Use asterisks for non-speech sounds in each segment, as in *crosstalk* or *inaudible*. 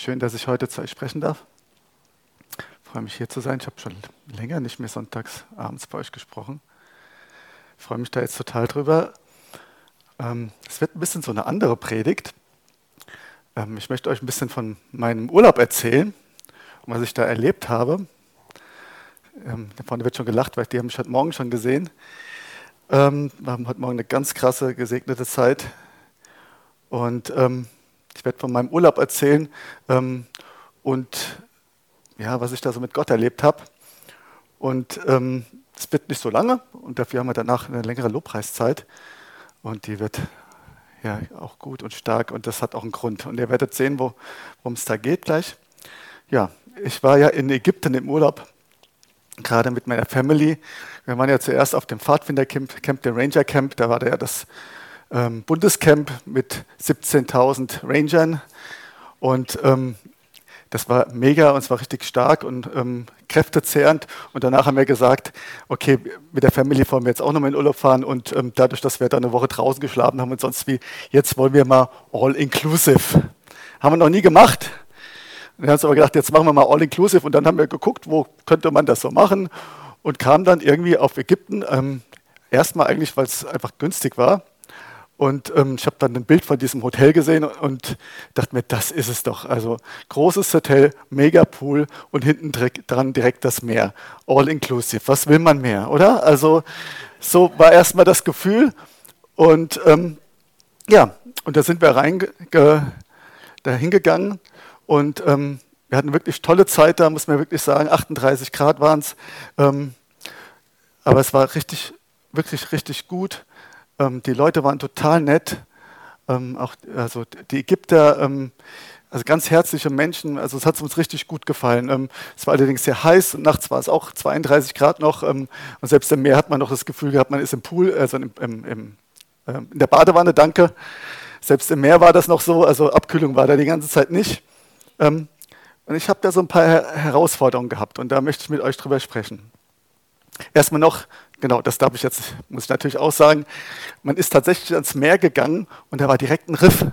schön, dass ich heute zu euch sprechen darf. Ich freue mich hier zu sein. Ich habe schon länger nicht mehr sonntags abends bei euch gesprochen. Ich freue mich da jetzt total drüber. Ähm, es wird ein bisschen so eine andere Predigt. Ähm, ich möchte euch ein bisschen von meinem Urlaub erzählen und was ich da erlebt habe. Ähm, da vorne wird schon gelacht, weil die haben mich heute Morgen schon gesehen. wir haben heute Morgen eine ganz krasse, gesegnete Zeit. Und ich werde von meinem Urlaub erzählen ähm, und ja, was ich da so mit Gott erlebt habe. Und ähm, es wird nicht so lange und dafür haben wir danach eine längere Lobpreiszeit. Und die wird ja auch gut und stark und das hat auch einen Grund. Und ihr werdet sehen, worum es da geht gleich. Ja, ich war ja in Ägypten im Urlaub, gerade mit meiner Family. Wir waren ja zuerst auf dem Pfadfindercamp, Camp, der Ranger Camp, da war da ja das ähm, Bundescamp mit 17.000 Rangern. Und ähm, das war mega und es war richtig stark und ähm, kräftezehrend. Und danach haben wir gesagt, okay, mit der Family wollen wir jetzt auch nochmal in Urlaub fahren. Und ähm, dadurch, dass wir da eine Woche draußen geschlafen haben und sonst wie, jetzt wollen wir mal all-inclusive. Haben wir noch nie gemacht. Wir haben uns aber gedacht, jetzt machen wir mal all-inclusive. Und dann haben wir geguckt, wo könnte man das so machen. Und kamen dann irgendwie auf Ägypten. Ähm, erstmal eigentlich, weil es einfach günstig war. Und ähm, ich habe dann ein Bild von diesem Hotel gesehen und dachte mir, das ist es doch. Also großes Hotel, mega Pool und hinten dran direkt das Meer. All inclusive. Was will man mehr, oder? Also so war erstmal das Gefühl. Und ähm, ja, und da sind wir da hingegangen und ähm, wir hatten wirklich tolle Zeit da, muss man wirklich sagen. 38 Grad waren es. Ähm, aber es war richtig, wirklich richtig gut. Ähm, die Leute waren total nett. Ähm, auch, also die Ägypter, ähm, also ganz herzliche Menschen. Also es hat uns richtig gut gefallen. Ähm, es war allerdings sehr heiß. Nachts war es auch 32 Grad noch. Ähm, und selbst im Meer hat man noch das Gefühl gehabt, man ist im Pool, also im, im, im, ähm, in der Badewanne, danke. Selbst im Meer war das noch so. Also Abkühlung war da die ganze Zeit nicht. und ich habe da so ein paar Herausforderungen gehabt. Und da möchte ich mit euch drüber sprechen. Erstmal noch genau, das darf ich jetzt, muss ich natürlich auch sagen, man ist tatsächlich ans Meer gegangen und da war direkt ein Riff.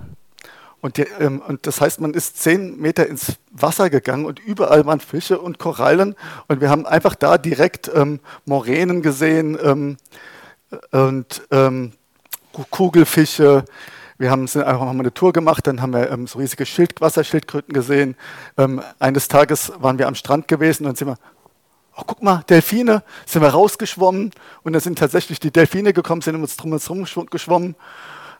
Und, die, ähm, und, das heißt, man ist zehn Meter ins Wasser gegangen und überall waren Fische und Korallen. Und wir haben einfach da direkt ähm, Moränen gesehen ähm, und ähm, Kugelfische. Wir haben einfach mal eine Tour gemacht, dann haben wir ähm, so riesige Schild Wasserschildkröten gesehen. Ähm, eines Tages waren wir am Strand gewesen und sind wir oh, guck mal, Delfine, sind wir rausgeschwommen und dann sind tatsächlich die Delfine gekommen, sind uns drum herum geschwommen.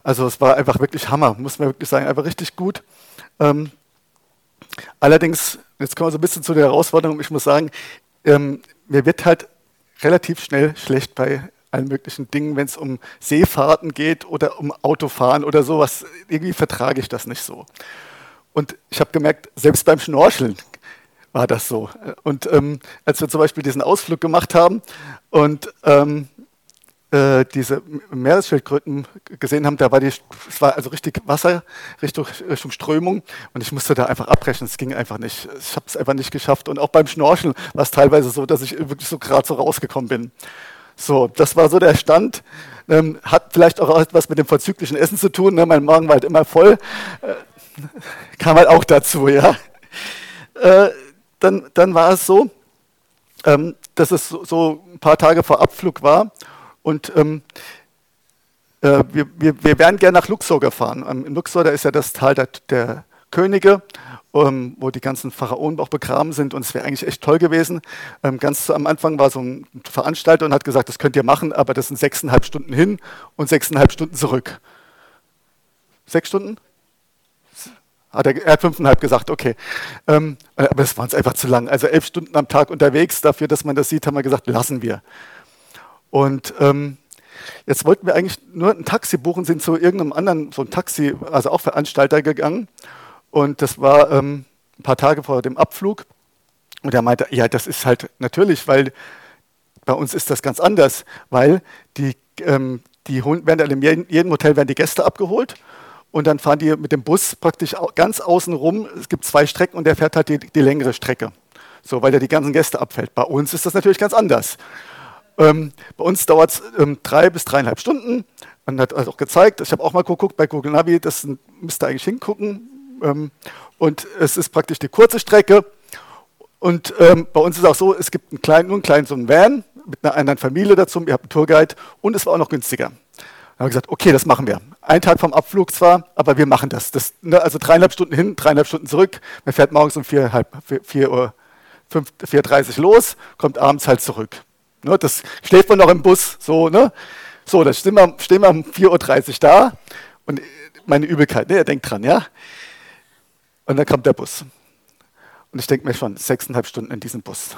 Also es war einfach wirklich Hammer, muss man wirklich sagen, einfach richtig gut. Ähm, allerdings, jetzt kommen wir so ein bisschen zu der Herausforderung, ich muss sagen, ähm, mir wird halt relativ schnell schlecht bei allen möglichen Dingen, wenn es um Seefahrten geht oder um Autofahren oder sowas. Irgendwie vertrage ich das nicht so. Und ich habe gemerkt, selbst beim Schnorcheln war das so. Und ähm, als wir zum Beispiel diesen Ausflug gemacht haben und ähm, äh, diese Meeresschildkröten gesehen haben, da war die, es war also richtig Wasser Richtung, Richtung Strömung und ich musste da einfach abbrechen. Es ging einfach nicht. Ich habe es einfach nicht geschafft. Und auch beim Schnorcheln war es teilweise so, dass ich wirklich so gerade so rausgekommen bin. So, das war so der Stand. Ähm, hat vielleicht auch etwas mit dem vorzüglichen Essen zu tun. Ne? Mein Magen war halt immer voll. Äh, kam halt auch dazu, ja. Äh, dann, dann war es so, ähm, dass es so, so, ein paar Tage vor Abflug war und ähm, äh, wir, wir, wir wären gerne nach Luxor gefahren. Ähm, in Luxor, da ist ja das Tal der, der Könige, ähm, wo die ganzen Pharaonen auch begraben sind und es wäre eigentlich echt toll gewesen. Ähm, ganz am Anfang war so ein Veranstalter und hat gesagt, das könnt ihr machen, aber das sind sechseinhalb Stunden hin und sechseinhalb Stunden zurück. Sechs Stunden? Hat er, er, hat fünfeinhalb gesagt, okay. Ähm, aber es war uns einfach zu lang. Also elf Stunden am Tag unterwegs, dafür, dass man das sieht, haben wir gesagt, lassen wir. Und ähm, jetzt wollten wir eigentlich nur ein Taxi buchen, sind zu irgendeinem anderen, so ein Taxi, also auch Veranstalter gegangen. Und das war ähm, ein paar Tage vor dem Abflug. Und er meinte, ja, das ist halt natürlich, weil bei uns ist das ganz anders, weil die, ähm, die werden in jedem Hotel werden die Gäste abgeholt und dann fahren die mit dem Bus praktisch ganz außen rum. Es gibt zwei Strecken und der fährt halt die, die längere Strecke, so weil er die ganzen Gäste abfällt. Bei uns ist das natürlich ganz anders. Ähm, bei uns dauert es ähm, drei bis dreieinhalb Stunden. Man hat also auch gezeigt, ich habe auch mal geguckt bei Google Navi, das müsst ihr eigentlich hingucken, Ähm, und es ist praktisch die kurze Strecke. Und ähm, bei uns ist auch so, es gibt einen kleinen, nur einen kleinen so einen Van mit einer anderen Familie dazu. Ihr habt einen Tourguide und es war auch noch günstiger. Haben wir gesagt, okay, das machen wir. Ein Tag vom Abflug zwar, aber wir machen das. das ne, also dreieinhalb Stunden hin, dreieinhalb Stunden zurück. Man fährt morgens um 4.30 Uhr 4.30 los, kommt abends halt zurück. Ne, das schläft man noch im Bus, so, ne? So, dann stehen wir, stehen wir um 4.30 Uhr da und meine Übelkeit, ne, ihr denkt dran, ja? Und dann kommt der Bus. Und ich denke mir schon, sechseinhalb Stunden in diesem Bus.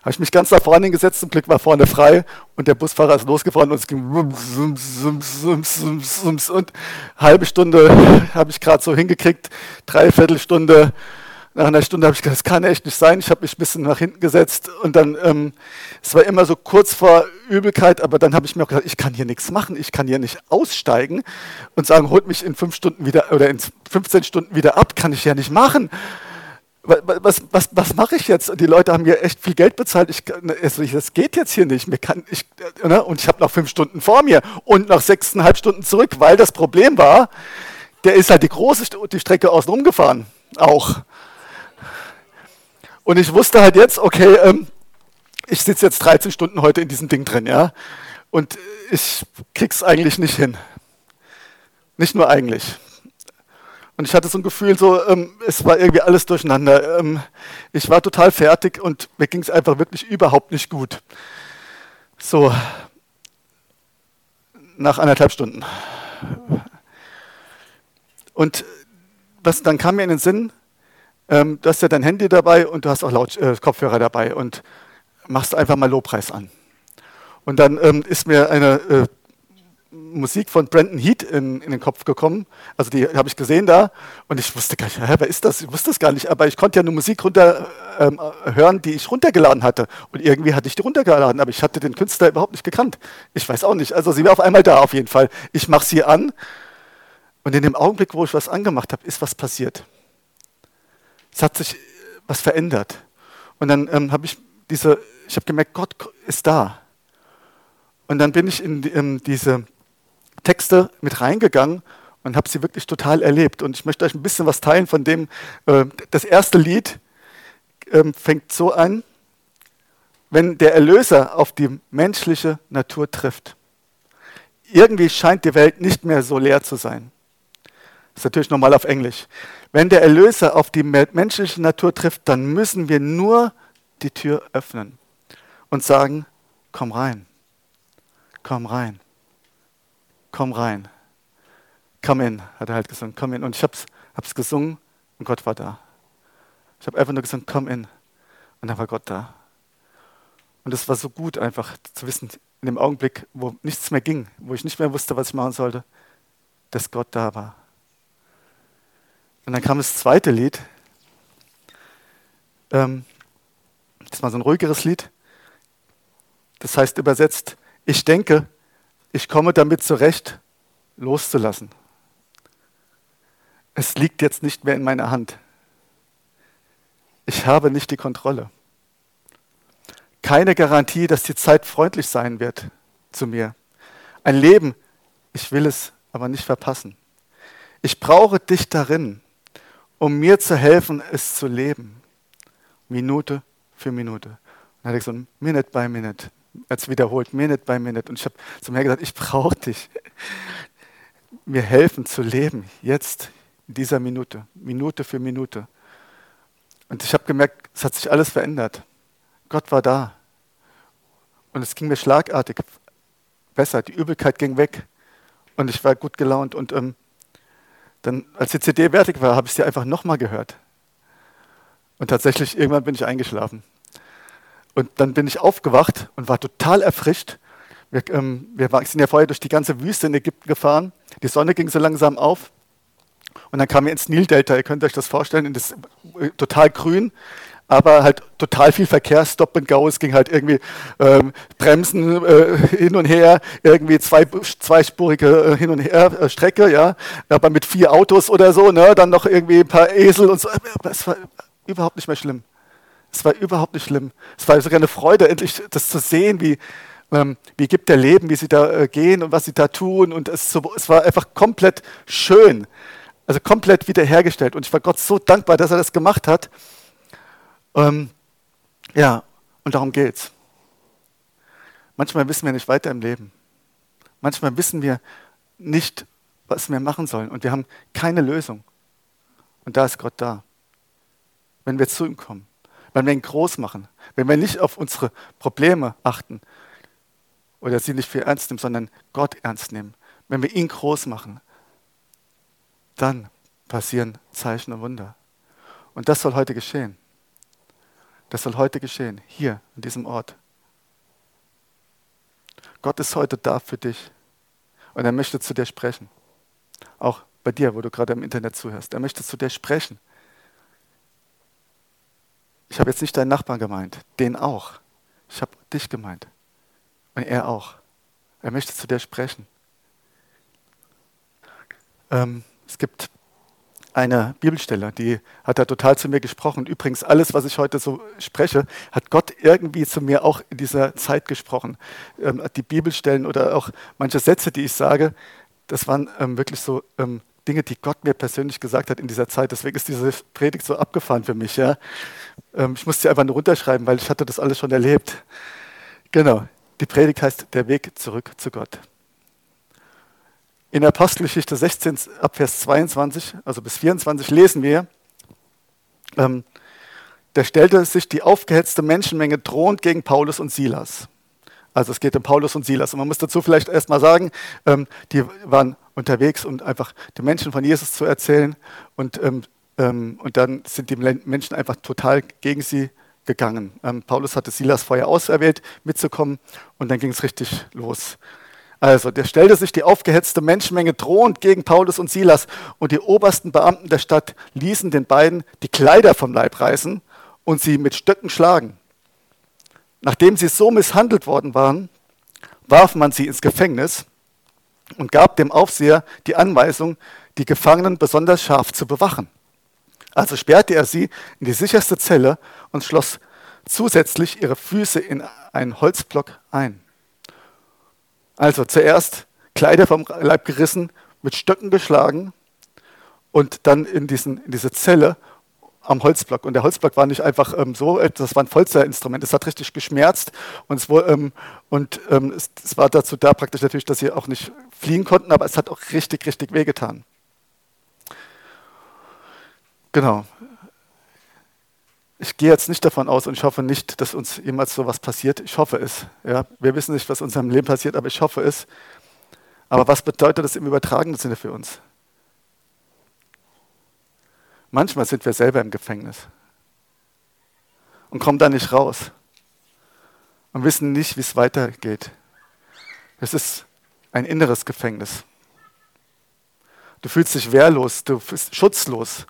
Habe ich mich ganz nach vorne gesetzt, zum Glück war vorne frei und der Busfahrer ist losgefahren und es ging und halbe Stunde habe ich gerade so hingekriegt, dreiviertel Stunde nach einer Stunde habe ich gedacht, das kann echt nicht sein. Ich habe mich ein bisschen nach hinten gesetzt und dann, ähm, es war immer so kurz vor Übelkeit, aber dann habe ich mir auch gedacht, ich kann hier nichts machen, ich kann hier nicht aussteigen und sagen, holt mich in fünf Stunden wieder oder in 15 Stunden wieder ab, kann ich ja nicht machen. Was, was, was mache ich jetzt? Die Leute haben mir echt viel Geld bezahlt. Ich, also ich, das geht jetzt hier nicht. Mir kann, ich, ne? Und ich habe noch fünf Stunden vor mir und noch sechseinhalb Stunden zurück, weil das Problem war, der ist halt die große die Strecke außen rumgefahren. Auch. Und ich wusste halt jetzt, okay, ähm, ich sitze jetzt 13 Stunden heute in diesem Ding drin, ja. Und ich krieg's eigentlich nicht hin. Nicht nur eigentlich. Und ich hatte so ein Gefühl, so, ähm, es war irgendwie alles durcheinander. Ähm, ich war total fertig und mir ging es einfach wirklich überhaupt nicht gut. So, nach anderthalb Stunden. Und was, dann kam mir in den Sinn, ähm, du hast ja dein Handy dabei und du hast auch Laut äh, Kopfhörer dabei und machst einfach mal Lobpreis an. Und dann ähm, ist mir eine äh, Musik von Brandon Heat in, in, den Kopf gekommen. Also die habe ich gesehen da und ich wusste gar nicht, hä, wer ist das? Ich wusste es gar nicht, aber ich konnte ja eine Musik runter ähm, hören, die ich runtergeladen hatte. Und irgendwie hatte ich die runtergeladen, aber ich hatte den Künstler überhaupt nicht gekannt. Ich weiß auch nicht. Also sie war auf einmal da auf jeden Fall. Ich mache sie an und in dem Augenblick, wo ich was angemacht habe, ist was passiert. Es hat sich was verändert. Und dann ähm, habe ich diese, ich habe gemerkt, Gott ist da. Und dann bin ich in, in diese Texte mit reingegangen und habe sie wirklich total erlebt. Und ich möchte euch ein bisschen was teilen von dem. Äh, das erste Lied äh, fängt so an, wenn der Erlöser auf die menschliche Natur trifft. Irgendwie scheint die Welt nicht mehr so leer zu sein. Das ist natürlich nochmal auf Englisch. Wenn der Erlöser auf die menschliche Natur trifft, dann müssen wir nur die Tür öffnen und sagen, komm rein, komm rein, komm rein. Come in, hat er halt gesungen, komm in. Und ich habe es gesungen und Gott war da. Ich habe einfach nur gesagt, komm in. Und dann war Gott da. Und es war so gut einfach zu wissen, in dem Augenblick, wo nichts mehr ging, wo ich nicht mehr wusste, was ich machen sollte, dass Gott da war. Und dann kam das zweite Lied. Ähm, das war so ein ruhigeres Lied. Das heißt übersetzt, ich denke, ich komme damit zurecht, loszulassen. Es liegt jetzt nicht mehr in meiner Hand. Ich habe nicht die Kontrolle. Keine Garantie, dass die Zeit freundlich sein wird zu mir. Ein Leben, ich will es aber nicht verpassen. Ich brauche dich darin um mir zu helfen, es zu leben. Minute für Minute. Und dann hatte ich so ein Minute by Minute, jetzt wiederholt, Minute by Minute. Und ich habe zu mir gesagt, ich brauche dich. *laughs* Mir helfen zu leben, jetzt, in dieser Minute, Minute für Minute. Und ich habe gemerkt, es hat sich alles verändert. Gott war da. Und es ging mir schlagartig besser. Die Übelkeit ging weg. Und ich war gut gelaunt. Und ähm, dann, als die CD fertig war, habe ich sie einfach nochmal gehört. Und tatsächlich, irgendwann bin ich eingeschlafen. Und dann bin ich aufgewacht und war total erfrischt. Wir, ähm, wir sind ja vorher durch die ganze Wüste in Ägypten gefahren. Die Sonne ging so langsam auf. Und dann kamen wir ins Nildelta. Ihr könnt euch das vorstellen, das äh, total grün aber halt total viel Verkehr, Stop and Go, es ging halt irgendwie ähm, Bremsen äh, hin und her, irgendwie zwei, zweispurige äh, Hin- und Her äh, ja, aber mit vier Autos oder so, ne, dann noch irgendwie ein paar Esel und so, es war überhaupt nicht mehr schlimm. Es war überhaupt nicht schlimm. Es war sogar eine Freude, endlich das zu sehen, wie, ähm, wie gibt der Leben, wie sie da äh, gehen und was sie da tun und es, so, es war einfach komplett schön. Also komplett wiederhergestellt. Und ich war Gott so dankbar, dass er das gemacht hat. Ähm, ja, und darum geht's. Manchmal wissen wir nicht weiter im Leben. Manchmal wissen wir nicht, was wir machen sollen. Und wir haben keine Lösung. Und da ist Gott da. Wenn wir zu ihm kommen. Wenn wir ihn groß machen. Wenn wir nicht auf unsere Probleme achten. Oder sie nicht viel ernst nehmen, sondern Gott ernst nehmen. Wenn wir ihn groß machen. Dann passieren Zeichen und Wunder. Und das soll heute geschehen. Das soll heute geschehen. Hier, an diesem Ort. Gott ist heute da für dich. Und er möchte zu dir sprechen. Auch bei dir, wo du gerade im Internet zuhörst. Er möchte zu dir sprechen. Ich habe jetzt nicht deinen Nachbarn gemeint, den auch. Ich habe dich gemeint. Und er auch. Er möchte zu dir sprechen. Ähm, es gibt eine Bibelstelle, die hat da total zu mir gesprochen. Übrigens, alles, was ich heute so spreche, hat Gott irgendwie zu mir auch in dieser Zeit gesprochen. Ähm, die Bibelstellen oder auch manche Sätze, die ich sage, das waren ähm, wirklich so ähm, Dinge, die Gott mir persönlich gesagt hat in dieser Zeit. Deswegen ist diese Predigt so abgefahren für mich. Ja? Ähm, ich musste sie einfach nur runterschreiben, weil ich hatte das alles schon erlebt. Genau. Die Predigt heißt Der Weg zurück zu Gott. In Apostelgeschichte 16 ab Vers 22, also bis 24 lesen wir, ähm, da stellte sich die aufgehetzte Menschenmenge drohend gegen Paulus und Silas. Also es geht um Paulus und Silas. Und man muss dazu vielleicht erstmal sagen, ähm, die waren unterwegs, um einfach den Menschen von Jesus zu erzählen. Und, ähm, ähm, und dann sind die Menschen einfach total gegen sie gegangen. Ähm, Paulus hatte Silas vorher auserwählt, mitzukommen. Und dann ging es richtig los. Also, der stellte sich die aufgehetzte Menschenmenge drohend gegen Paulus und Silas. Und die obersten Beamten der Stadt ließen den beiden die Kleider vom Leib reißen und sie mit Stöcken schlagen. Nachdem sie so misshandelt worden waren, warf man sie ins Gefängnis und gab dem Aufseher die Anweisung, die Gefangenen besonders scharf zu bewachen. Also sperrte er sie in die sicherste Zelle und schloss zusätzlich ihre Füße in einen Holzblock ein. Also zuerst Kleider vom Leib gerissen, mit Stöcken geschlagen und dann in, diesen, in diese Zelle am Holzblock. Und der Holzblock war nicht einfach ähm, so, äh, das war ein Folzerinstrument. Es hat richtig geschmerzt und, es, wurde, ähm, und ähm, es, es, war dazu da praktisch natürlich, dass sie auch nicht fliehen konnten, aber es hat auch richtig, richtig wehgetan. Genau. Ich gehe jetzt nicht davon aus und ich hoffe nicht, dass uns jemals so was passiert. Ich hoffe es. Ja. Wir wissen nicht, was in unserem Leben passiert, aber ich hoffe es. Aber was bedeutet das im übertragenen Sinne für uns? Manchmal sind wir selber im Gefängnis und kommen da nicht raus und wissen nicht, wie es weitergeht. Es ist ein inneres Gefängnis. Du fühlst dich wehrlos, du bist schutzlos.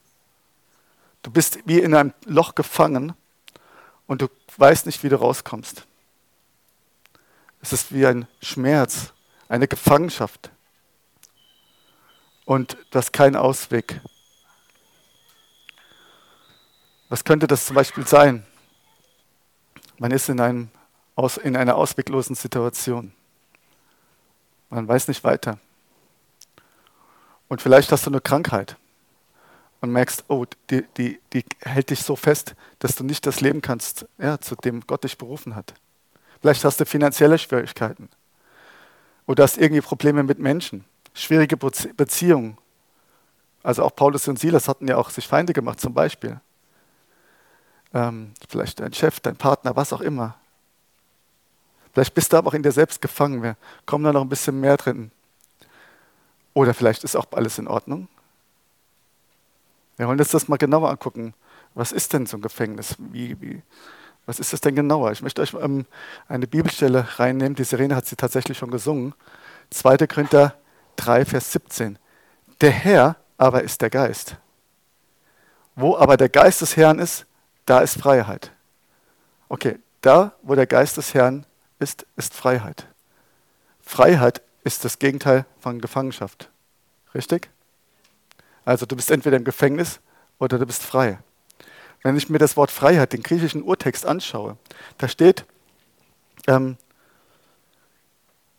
Du bist wie in einem Loch gefangen und du weißt nicht, wie du rauskommst. Es ist wie ein Schmerz, eine Gefangenschaft. Und du hast keinen Ausweg. Was könnte das zum Beispiel sein? Man ist in, einem, in einer ausweglosen Situation. Man weiß nicht weiter. Und vielleicht hast du eine Krankheit und merkst, oh, die, die, die hält dich so fest, dass du nicht das Leben kannst, ja, zu dem Gott dich berufen hat. Vielleicht hast du finanzielle Schwierigkeiten. Oder hast irgendwie Probleme mit Menschen, schwierige Beziehungen. Also auch Paulus und Silas hatten ja auch sich Feinde gemacht zum Beispiel ähm, vielleicht dein Chef, dein Partner, was auch immer. Vielleicht bist du aber auch in dir selbst gefangen. Wir kommen da noch ein bisschen mehr drin. Oder vielleicht ist auch alles in Ordnung. Wir wollen uns das mal genauer angucken. Was ist denn so ein Gefängnis? Wie, wie, was ist das denn genauer? Ich möchte euch ähm, eine Bibelstelle reinnehmen. Die Sirene hat sie tatsächlich schon gesungen. 2. Korinther 3, Vers 17. Der Herr aber ist der Geist. Wo aber der Geist des Herrn ist, da ist Freiheit. Okay, da, wo der Geist des Herrn ist, ist Freiheit. Freiheit ist das Gegenteil von Gefangenschaft. Richtig? Also du bist entweder im Gefängnis oder du bist frei. Wenn ich mir das Wort Freiheit, den griechischen Urtext anschaue, da steht, ähm,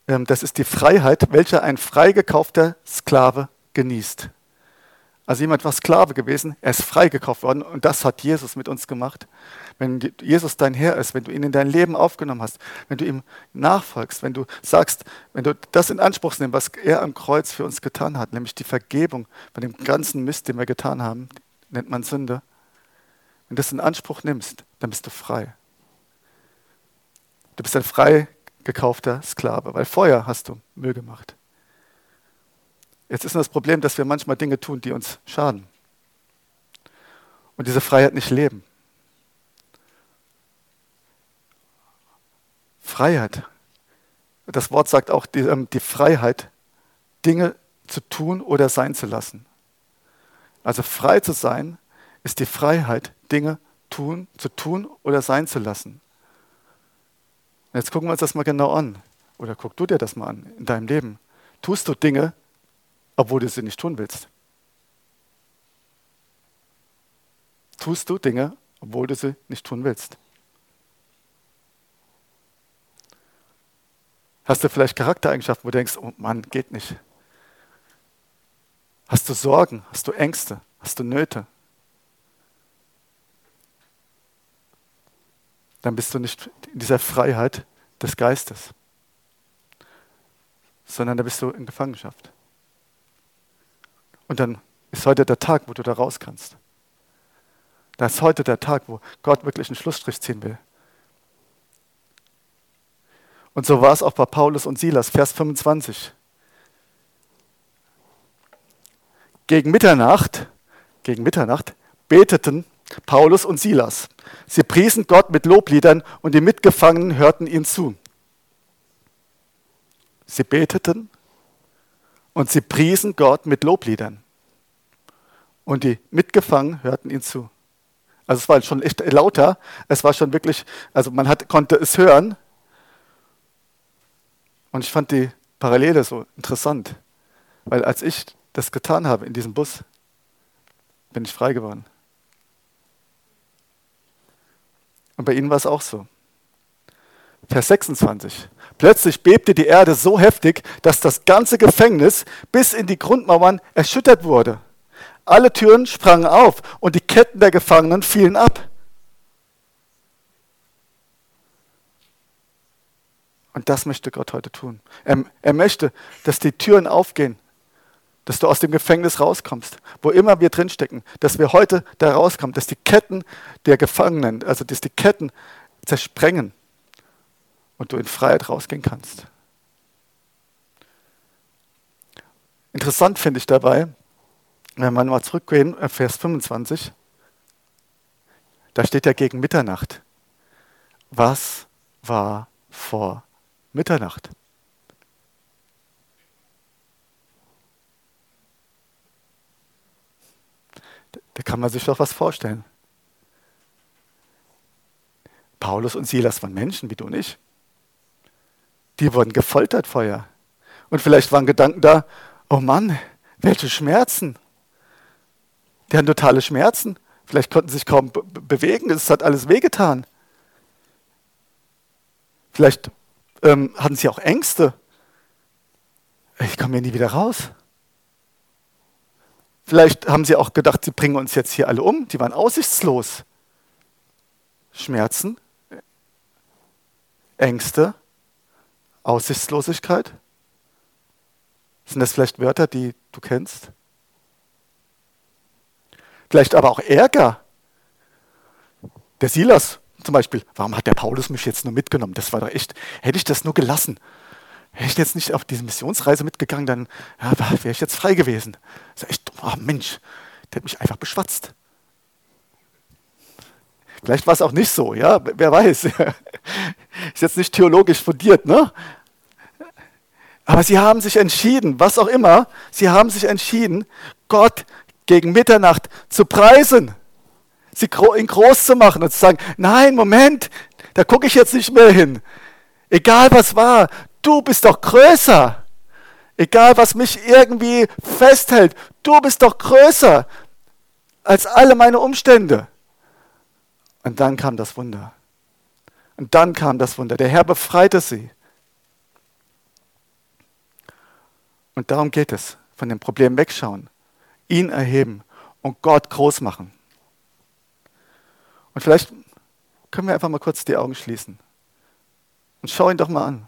ähm, das ist die Freiheit, welche ein freigekaufter Sklave genießt. Also jemand war Sklave gewesen, er ist freigekauft worden und das hat Jesus mit uns gemacht. Wenn Jesus dein Herr ist, wenn du ihn in dein Leben aufgenommen hast, wenn du ihm nachfolgst, wenn du sagst, wenn du das in Anspruch nimmst, was er am Kreuz für uns getan hat, nämlich die Vergebung von dem ganzen Mist, den wir getan haben, nennt man Sünde. Wenn du das in Anspruch nimmst, dann bist du frei. Du bist ein frei gekaufter Sklave, weil vorher hast du Müll gemacht. Jetzt ist nur das Problem, dass wir manchmal Dinge tun, die uns schaden. Und diese Freiheit nicht leben. Freiheit. Das Wort sagt auch die, ähm, die Freiheit, Dinge zu tun oder sein zu lassen. Also frei zu sein ist die Freiheit, Dinge tun, zu tun oder sein zu lassen. Jetzt gucken wir uns das mal genau an. Oder guck du dir das mal an in deinem Leben. Tust du Dinge, obwohl du sie nicht tun willst? Tust du Dinge, obwohl du sie nicht tun willst? Hast du vielleicht Charaktereigenschaften, wo du denkst, oh Mann, geht nicht? Hast du Sorgen? Hast du Ängste? Hast du Nöte? Dann bist du nicht in dieser Freiheit des Geistes, sondern da bist du in Gefangenschaft. Und dann ist heute der Tag, wo du da raus kannst. Da ist heute der Tag, wo Gott wirklich einen Schlussstrich ziehen will. Und so war es auch bei Paulus und Silas, Vers 25. Gegen Mitternacht, gegen Mitternacht beteten Paulus und Silas. Sie priesen Gott mit Lobliedern und die Mitgefangenen hörten ihnen zu. Sie beteten und sie priesen Gott mit Lobliedern. Und die Mitgefangenen hörten ihn zu. Also es war schon echt lauter. Es war schon wirklich, also man hat, konnte es hören. Und ich fand die Parallele so interessant. Weil als ich das getan habe in diesem Bus, bin ich frei geworden. Und bei ihnen war es auch so. Vers 26. Plötzlich bebte die Erde so heftig, dass das ganze Gefängnis bis in die Grundmauern erschüttert wurde. Alle Türen sprangen auf und die Ketten der Gefangenen fielen ab. Und das möchte Gott heute tun. Er, er, möchte, dass die Türen aufgehen, dass du aus dem Gefängnis rauskommst, wo immer wir drinstecken, dass wir heute da rauskommen, dass die Ketten der Gefangenen, also dass die Ketten zersprengen und du in Freiheit rausgehen kannst. Interessant finde ich dabei, wenn wir mal zurückgehen, äh, Vers 25, da steht ja gegen Mitternacht. Was war vor Mitternacht? Da kann man sich doch was vorstellen. Paulus und Silas waren Menschen wie du und ich. Die wurden gefoltert vorher. Und vielleicht waren Gedanken da, oh Mann, welche Schmerzen. Die hatten totale Schmerzen. Vielleicht konnten sie sich kaum bewegen. Es hat alles wehgetan. Vielleicht ähm, hatten sie auch Ängste. Ich komme hier nie wieder raus. Vielleicht haben sie auch gedacht, sie bringen uns jetzt hier alle um. Die waren aussichtslos. Schmerzen, Ängste, Aussichtslosigkeit? Sind das vielleicht Wörter, die du kennst? Vielleicht aber auch Ärger. Der Silas zum Beispiel, warum hat der Paulus mich jetzt nur mitgenommen? Das war doch echt, hätte ich das nur gelassen. Hätte ich jetzt nicht auf diese Missionsreise mitgegangen, dann ja, wäre ich jetzt frei gewesen. Das ist echt, oh Mensch, der hat mich einfach beschwatzt. Vielleicht war es auch nicht so, ja, wer weiß. *laughs* Ist jetzt nicht theologisch fundiert, ne? Aber sie haben sich entschieden, was auch immer, sie haben sich entschieden, Gott gegen Mitternacht zu preisen, sie ihn groß zu machen und zu sagen, nein, Moment, da gucke ich jetzt nicht mehr hin. Egal was war, du bist doch größer. Egal was mich irgendwie festhält, du bist doch größer als alle meine Umstände. Und dann kam das Wunder. Und dann kam das Wunder. Der Herr befreite sie. Und darum geht es. Von dem Problem wegschauen. Ihn erheben und Gott groß machen. Und vielleicht können wir einfach mal kurz die Augen schließen und schau ihn doch mal an.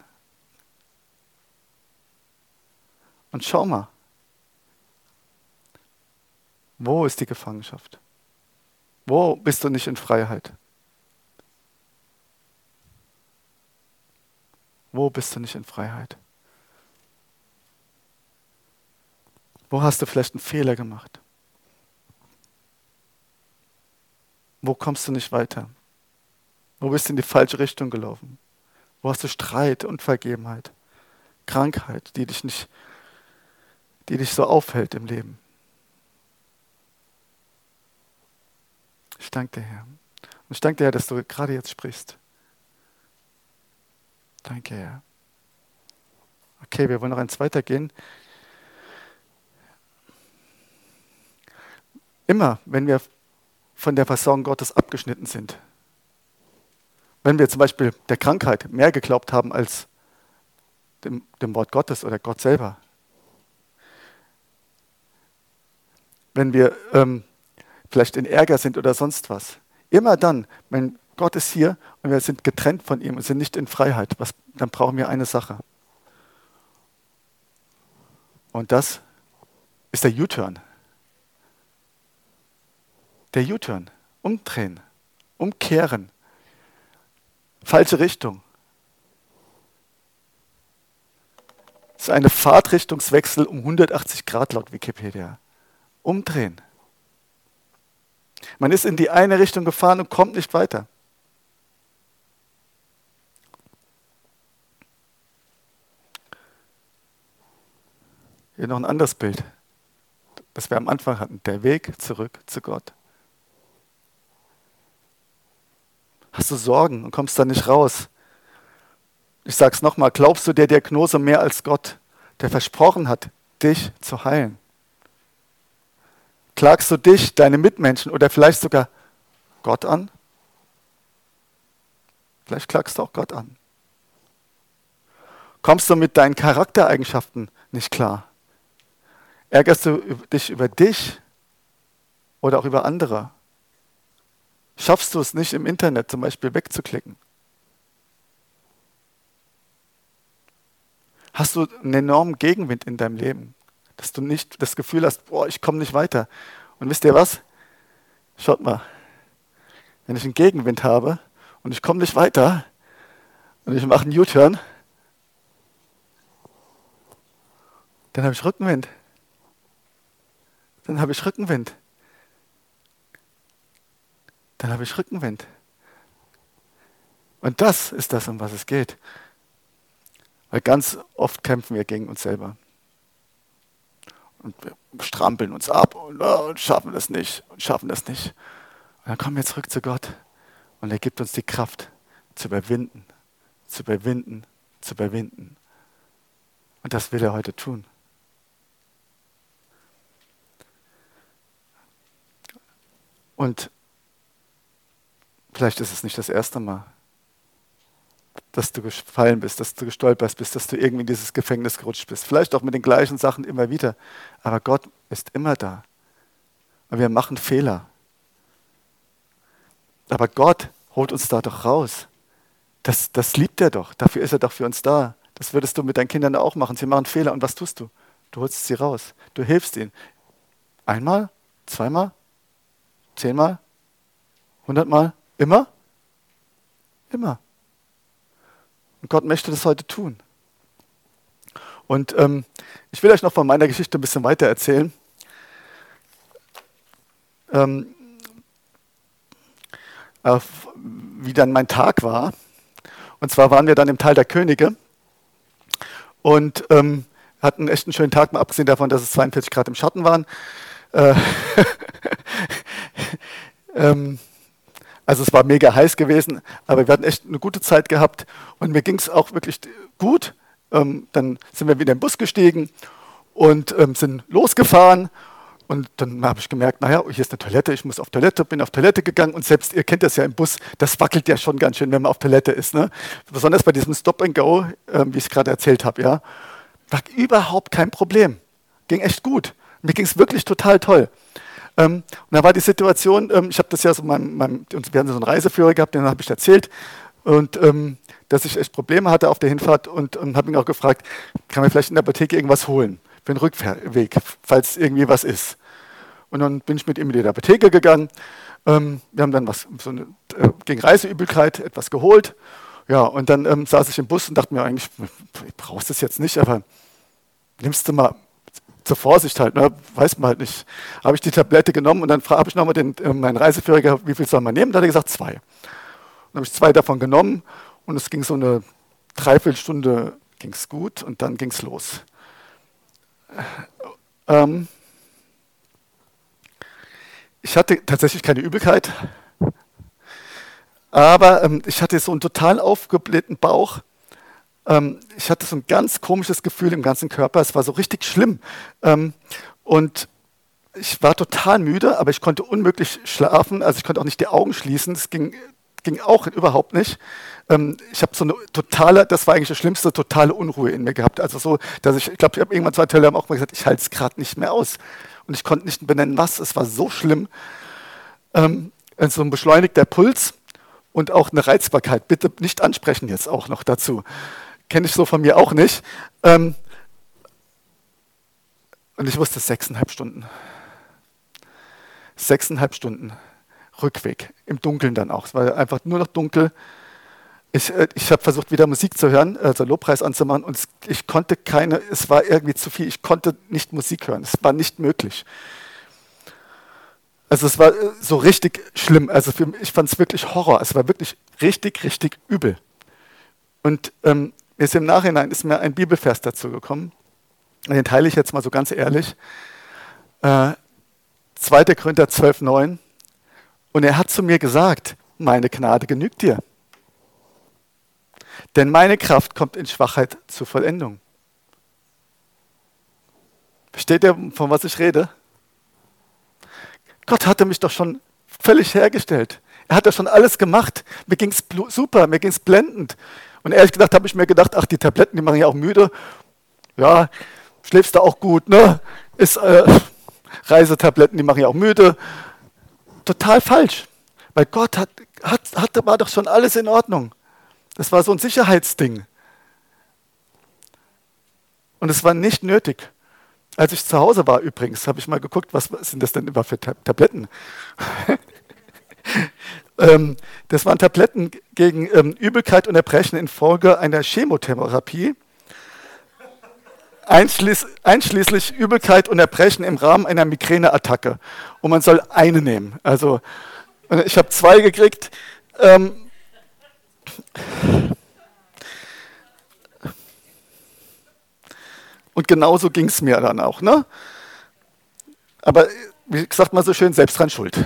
Und schau mal, wo ist die Gefangenschaft? Wo bist du nicht in Freiheit? Wo bist du nicht in Freiheit? Wo hast du vielleicht einen Fehler gemacht? Wo kommst du nicht weiter? Wo bist du in die falsche Richtung gelaufen? Wo hast du Streit, Unvergebenheit, Krankheit, die dich nicht, die dich so aufhält im Leben? Ich danke dir, Herr. Und ich danke dir, Herr, dass du gerade jetzt sprichst. Danke, Herr. Okay, wir wollen noch eins weitergehen. Immer, wenn wir von der Versorgung Gottes abgeschnitten sind, wenn wir zum Beispiel der Krankheit mehr geglaubt haben als dem, dem Wort Gottes oder Gott selber, wenn wir ähm, vielleicht in Ärger sind oder sonst was, immer dann, wenn Gott ist hier und wir sind getrennt von ihm und sind nicht in Freiheit, was, dann brauchen wir eine Sache. Und das ist der U-Turn. Der U-Turn. Umdrehen. Umkehren. Falsche Richtung. Das ist eine Fahrtrichtungswechsel um 180 Grad laut Wikipedia. Umdrehen. Man ist in die eine Richtung gefahren und kommt nicht weiter. Hier noch ein anderes Bild, das wir am Anfang hatten. Der Weg zurück zu Gott. Hast du Sorgen und kommst da nicht raus? Ich sage es nochmal, glaubst du der Diagnose mehr als Gott, der versprochen hat, dich zu heilen? Klagst du dich, deine Mitmenschen oder vielleicht sogar Gott an? Vielleicht klagst du auch Gott an. Kommst du mit deinen Charaktereigenschaften nicht klar? Ärgerst du dich über dich oder auch über andere? Schaffst du es nicht im Internet zum Beispiel wegzuklicken? Hast du einen enormen Gegenwind in deinem Leben, dass du nicht das Gefühl hast, boah, ich komme nicht weiter. Und wisst ihr was? Schaut mal, wenn ich einen Gegenwind habe und ich komme nicht weiter und ich mache einen U-Turn, dann habe ich Rückenwind dann habe ich Rückenwind. Dann habe ich Rückenwind. Und das ist das, um was es geht. Weil ganz oft kämpfen wir gegen uns selber. Und wir strampeln uns ab und, oh, und schaffen das nicht und schaffen das nicht. Und dann kommen wir zurück zu Gott und er gibt uns die Kraft zu überwinden, zu überwinden, zu überwinden. Und das will er heute tun. Und vielleicht ist es nicht das erste Mal, dass du gefallen bist, dass du gestolpert bist, dass du irgendwie in dieses Gefängnis gerutscht bist. Vielleicht auch mit den gleichen Sachen immer wieder. Aber Gott ist immer da. Und wir machen Fehler. Aber Gott holt uns da doch raus. Das, das liebt er doch. Dafür ist er doch für uns da. Das würdest du mit deinen Kindern auch machen. Sie machen Fehler. Und was tust du? Du holst sie raus. Du hilfst ihnen. Einmal, zweimal, Zehnmal? Hundertmal? Immer? Immer. Und Gott möchte das heute tun. Und ähm, ich will euch noch von meiner Geschichte ein bisschen weiter erzählen. Ähm, äh, wie dann mein Tag war. Und zwar waren wir dann im Tal der Könige und ähm, hatten echt einen schönen Tag, mal abgesehen davon, dass es 42 Grad im Schatten waren. Äh, *laughs* ähm, also es war mega heiß gewesen, aber wir hatten echt eine gute Zeit gehabt und mir ging es auch wirklich gut. Ähm, dann sind wir wieder im Bus gestiegen und ähm, sind losgefahren. Und dann habe ich gemerkt, naja, hier ist eine Toilette, ich muss auf Toilette, bin auf Toilette gegangen und selbst, ihr kennt das ja im Bus, das wackelt ja schon ganz schön, wenn man auf Toilette ist. Ne? Besonders bei diesem Stop and Go, äh, wie ich es gerade erzählt habe, ja. War überhaupt kein Problem. Ging echt gut. Mir ging es wirklich total toll. Ähm, und da war die Situation, ähm, ich habe das ja so, meinem, meinem, wir haben so einen Reiseführer gehabt, den habe ich erzählt, und ähm, dass ich echt Probleme hatte auf der Hinfahrt und, habe ihn auch gefragt, kann man vielleicht in der Apotheke irgendwas holen für den Rückweg, falls irgendwie was ist. Und dann bin ich mit ihm in die Apotheke gegangen. Wir haben dann was so eine, äh, gegen Reiseübelkeit etwas geholt. Ja, und dann ähm, saß ich im Bus und dachte mir eigentlich, ich brauchst das jetzt nicht, aber nimmst du mal zur Vorsicht halt, ne? weiß man halt nicht. Habe ich die Tablette genommen und dann habe ich nochmal den, äh, meinen Reiseführer wie viel soll man nehmen? Da hat er gesagt, zwei. Dann habe ich zwei davon genommen und es ging so eine Dreiviertelstunde ging's gut und dann ging es los. Ähm, ich hatte tatsächlich keine Übelkeit, aber ähm, ich hatte so einen total aufgeblähten Bauch. Ähm, ich hatte so ein ganz komisches Gefühl im ganzen Körper. Es war so richtig schlimm. Ähm, und ich war total müde, aber ich konnte unmöglich schlafen. Also ich konnte auch nicht die Augen schließen. Es ging, ging auch überhaupt nicht. Ähm, ich habe so eine totale, das war eigentlich das Schlimmste, totale Unruhe in mir gehabt. Also so, dass ich, ich glaube, ich habe irgendwann zwei Teile auch mal gesagt, ich halte es gerade nicht mehr aus. Und ich konnte nicht benennen, was. Es war so schlimm. Ähm, so ein beschleunigter Puls und auch eine Reizbarkeit. Bitte nicht ansprechen jetzt auch noch dazu. Kenne ich so von mir auch nicht. Ähm, und ich wusste sechseinhalb Stunden. Sechseinhalb Stunden Rückweg, im Dunkeln dann auch. Es war einfach nur noch dunkel. Ich, äh, ich habe versucht, wieder Musik zu hören, also Lobpreis anzumachen, und ich konnte keine, es war irgendwie zu viel, ich konnte nicht Musik hören, es war nicht möglich. Also es war äh, so richtig schlimm, also für, ich fand es wirklich Horror, es war wirklich richtig, richtig übel. Und ähm, jetzt im Nachhinein ist mir ein Bibelvers dazu gekommen, den teile ich jetzt mal so ganz ehrlich. Äh, 2. Korinther 12, 9. Und er hat zu mir gesagt, meine Gnade genügt dir. Denn meine Kraft kommt in Schwachheit zur Vollendung. Versteht ihr, von was ich rede? Gott hatte mich doch schon völlig hergestellt. Er hat ja schon alles gemacht. Mir ging es super, mir ging es blendend. Und ehrlich gesagt habe ich mir gedacht, ach, die Tabletten, die machen ja auch müde. Ja, schläfst du auch gut, ne? Ist, äh, *laughs* Reisetabletten, die machen ja auch müde. Total falsch. Weil Gott hat, hat, hat, war doch schon alles in Ordnung. Das war so ein Sicherheitsding. Und es war nicht nötig. Als ich zu Hause war übrigens, habe ich mal geguckt, was sind das denn immer für Tabletten? *laughs* ähm, das waren Tabletten gegen ähm, Übelkeit und Erbrechen infolge einer Chemotherapie, einschließ, einschließlich Übelkeit und Erbrechen im Rahmen einer Migräneattacke. Und man soll eine nehmen. Also ich habe zwei gekriegt. Ähm, und genauso ging es mir dann auch. Ne? Aber wie gesagt mal so schön, selbst dran schuld.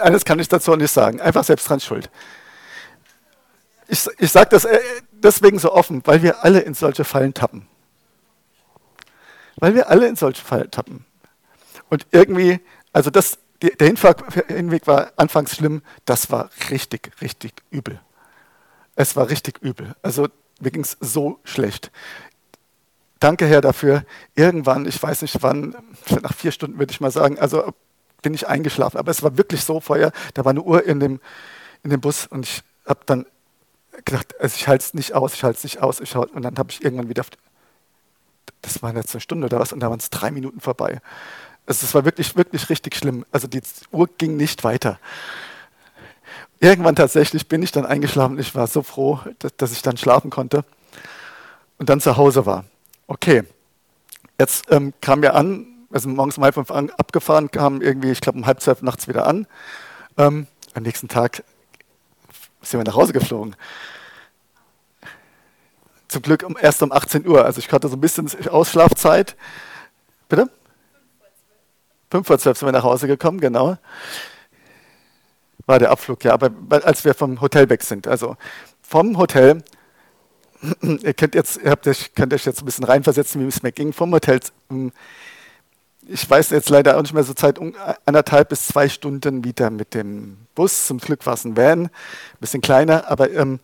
Eines kann ich dazu nicht sagen. Einfach selbst dran schuld. Ich, ich sage das äh, deswegen so offen, weil wir alle in solche Fallen tappen. Weil wir alle in solche Fallen tappen. Und irgendwie, also das, der Hinweg war anfangs schlimm, das war richtig, richtig übel. Es war richtig übel. Also mir ging es so schlecht. Danke, Herr, dafür. Irgendwann, ich weiß nicht wann, nach vier Stunden würde ich mal sagen, also bin ich eingeschlafen. Aber es war wirklich so vorher, da war eine Uhr in dem, in dem Bus und ich habe dann gedacht, also ich halte es nicht aus, ich halte es nicht aus. Ich halt, und dann habe ich irgendwann wieder, das war jetzt eine Stunde oder was, und da waren es drei Minuten vorbei. Also es war wirklich, wirklich richtig schlimm. Also die Uhr ging nicht weiter. Irgendwann tatsächlich bin ich dann eingeschlafen. Ich war so froh, dass, dass ich dann schlafen konnte und dann zu Hause war. Okay, jetzt ähm, kam wir an, also morgens um halb fünf an, abgefahren, kam irgendwie, ich glaube um halb zwölf nachts wieder an. Ähm, am nächsten Tag sind wir nach Hause geflogen. Zum Glück erst um 18 Uhr, also ich hatte so ein bisschen Ausschlafzeit. Bitte? 5 vor 12 sind wir nach Hause gekommen, genau. War der Abflug, ja, aber als wir vom Hotel weg sind. Also vom Hotel, *clears throat* ihr könnt, jetzt, ihr habt euch, könnt euch jetzt ein bisschen reinversetzen, wie es mir ging. Vom Hotel, ähm, ich weiß jetzt leider auch nicht mehr so Zeit, anderthalb bis zwei Stunden wieder mit dem Bus. Zum Glück war es ein Van, ein bisschen kleiner, aber ähm,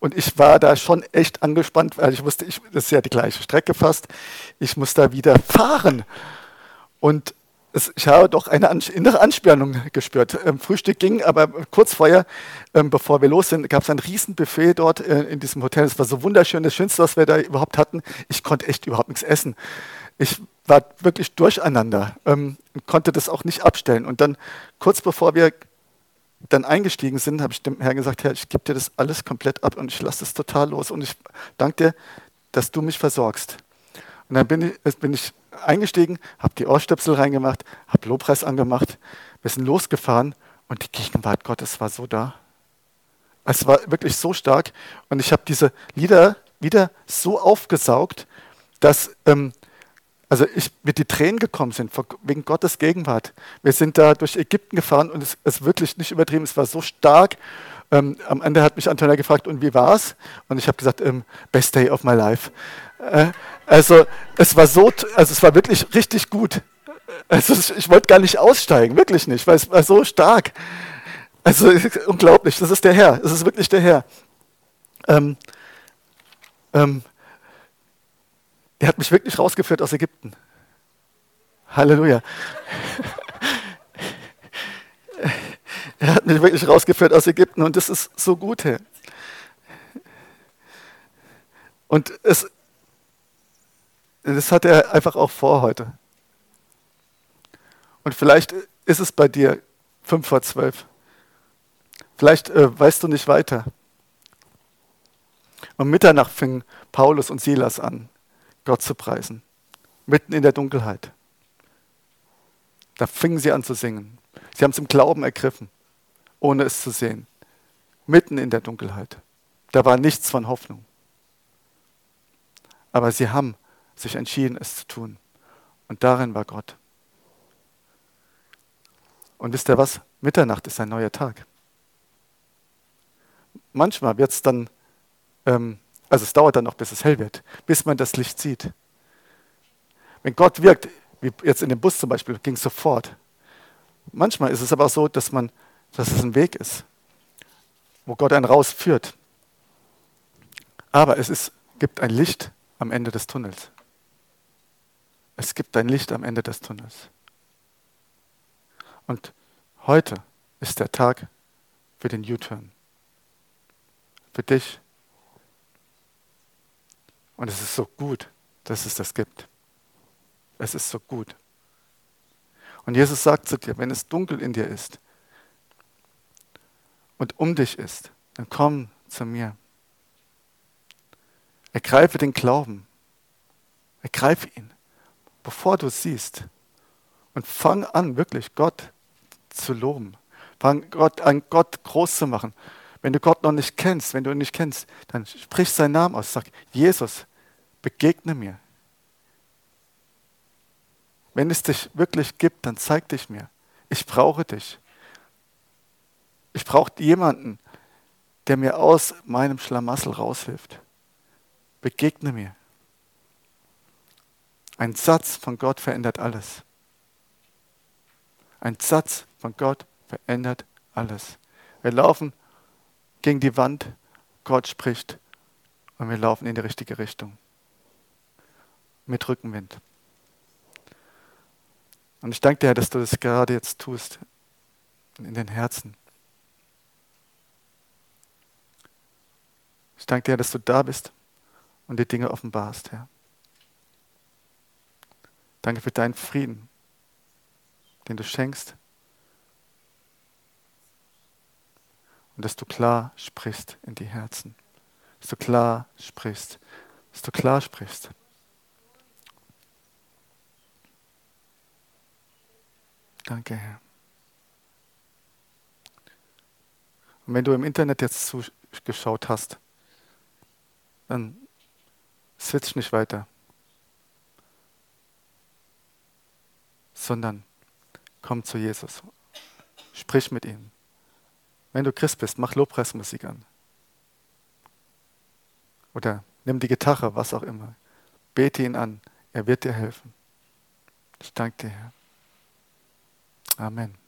Und ich war da schon echt angespannt, weil ich wusste, ich, das ist ja die gleiche Strecke fast. Ich muss da wieder fahren. Und es, ich habe doch eine innere Anspannung gespürt. Ähm, Frühstück ging, aber kurz vorher, ähm, bevor wir los sind, gab es ein Riesenbuffet dort äh, in diesem Hotel. Es war so wunderschön, das Schönste, was wir da überhaupt hatten. Ich konnte echt überhaupt nichts essen. Ich war wirklich durcheinander ähm, und konnte das auch nicht abstellen. Und dann kurz bevor wir dann eingestiegen sind, habe ich dem Herrn gesagt, Herr, ich gebe dir das alles komplett ab und ich lasse es total los und ich danke dir, dass du mich versorgst. Und dann bin ich, bin ich eingestiegen, habe die Ohrstöpsel reingemacht, habe Lobpreis angemacht, wir sind losgefahren und die Gegenwart Gottes war so da. Es war wirklich so stark und ich habe diese Lieder wieder so aufgesaugt, dass ähm, also ich, mir die Tränen gekommen sind wegen Gottes Gegenwart. Wir sind da durch Ägypten gefahren und es ist wirklich nicht übertrieben, es war so stark. Ähm, am Ende hat mich Antonia gefragt, und wie war's? Und ich habe gesagt, ähm, best day of my life. Äh, also es war so, also es war wirklich richtig gut. Also ich wollte gar nicht aussteigen, wirklich nicht, weil es war so stark. Also unglaublich, das ist der Herr, das ist wirklich der Herr. Ähm, ähm, der hat mich wirklich rausgeführt aus Ägypten. Halleluja. er hat mich wirklich rausgeführt aus Ägypten und das ist so gut, Herr. Und es, das hat er einfach auch vor heute. Und vielleicht ist es bei dir fünf vor zwölf. Vielleicht äh, weißt du nicht weiter. Um Mitternacht fingen Paulus und Silas an, Gott zu preisen. Mitten in der Dunkelheit. Da fingen sie an zu singen. Sie haben es im Glauben ergriffen, ohne es zu sehen. Mitten in der Dunkelheit. Da war nichts von Hoffnung. Aber sie haben sich entschieden, es zu tun. Und darin war Gott. Und wisst ihr was? Mitternacht ist ein neuer Tag. Manchmal wird es dann ähm, also es dauert dann noch, bis es hell wird, bis man das Licht sieht. Wenn Gott wirkt, wie jetzt in dem Bus zum Beispiel, ging es sofort. Manchmal ist es aber auch so, dass, man, dass es ein Weg ist, wo Gott einen rausführt. Aber es ist, gibt ein Licht am Ende des Tunnels. Es gibt ein Licht am Ende des Tunnels. Und heute ist der Tag für den U-Turn. Für dich und es ist so gut, dass es das gibt. Es ist so gut. Und Jesus sagt zu dir, wenn es dunkel in dir ist und um dich ist, dann komm zu mir. Ergreife den Glauben. Ergreife ihn, bevor du es siehst. Und fang an, wirklich Gott zu loben. Fang Gott an, Gott groß zu machen. Wenn du Gott noch nicht kennst, wenn du ihn nicht kennst, dann sprich seinen Namen aus. Sag, Jesus, Begegne mir. Wenn es dich wirklich gibt, dann zeig dich mir. Ich brauche dich. Ich brauche jemanden, der mir aus meinem Schlamassel raushilft. Begegne mir. Ein Satz von Gott verändert alles. Ein Satz von Gott verändert alles. Wir laufen gegen die Wand, Gott spricht und wir laufen in die richtige Richtung mit Rückenwind. Und ich danke dir, dass du das gerade jetzt tust in den Herzen. Ich danke dir, dass du da bist und die Dinge offenbarst, Herr. Danke für deinen Frieden, den du schenkst. Und dass du klar sprichst in die Herzen. Dass du klar sprichst. Dass du klar sprichst. Danke, Herr. Und wenn du im Internet jetzt zugeschaut hast, dann switch nicht weiter, sondern komm zu Jesus. Sprich mit ihm. Wenn du Christ bist, mach Lobpreismusik an. Oder nimm die Gitarre, was auch immer. Bete ihn an. Er wird dir helfen. Ich danke dir, Herr. Amén.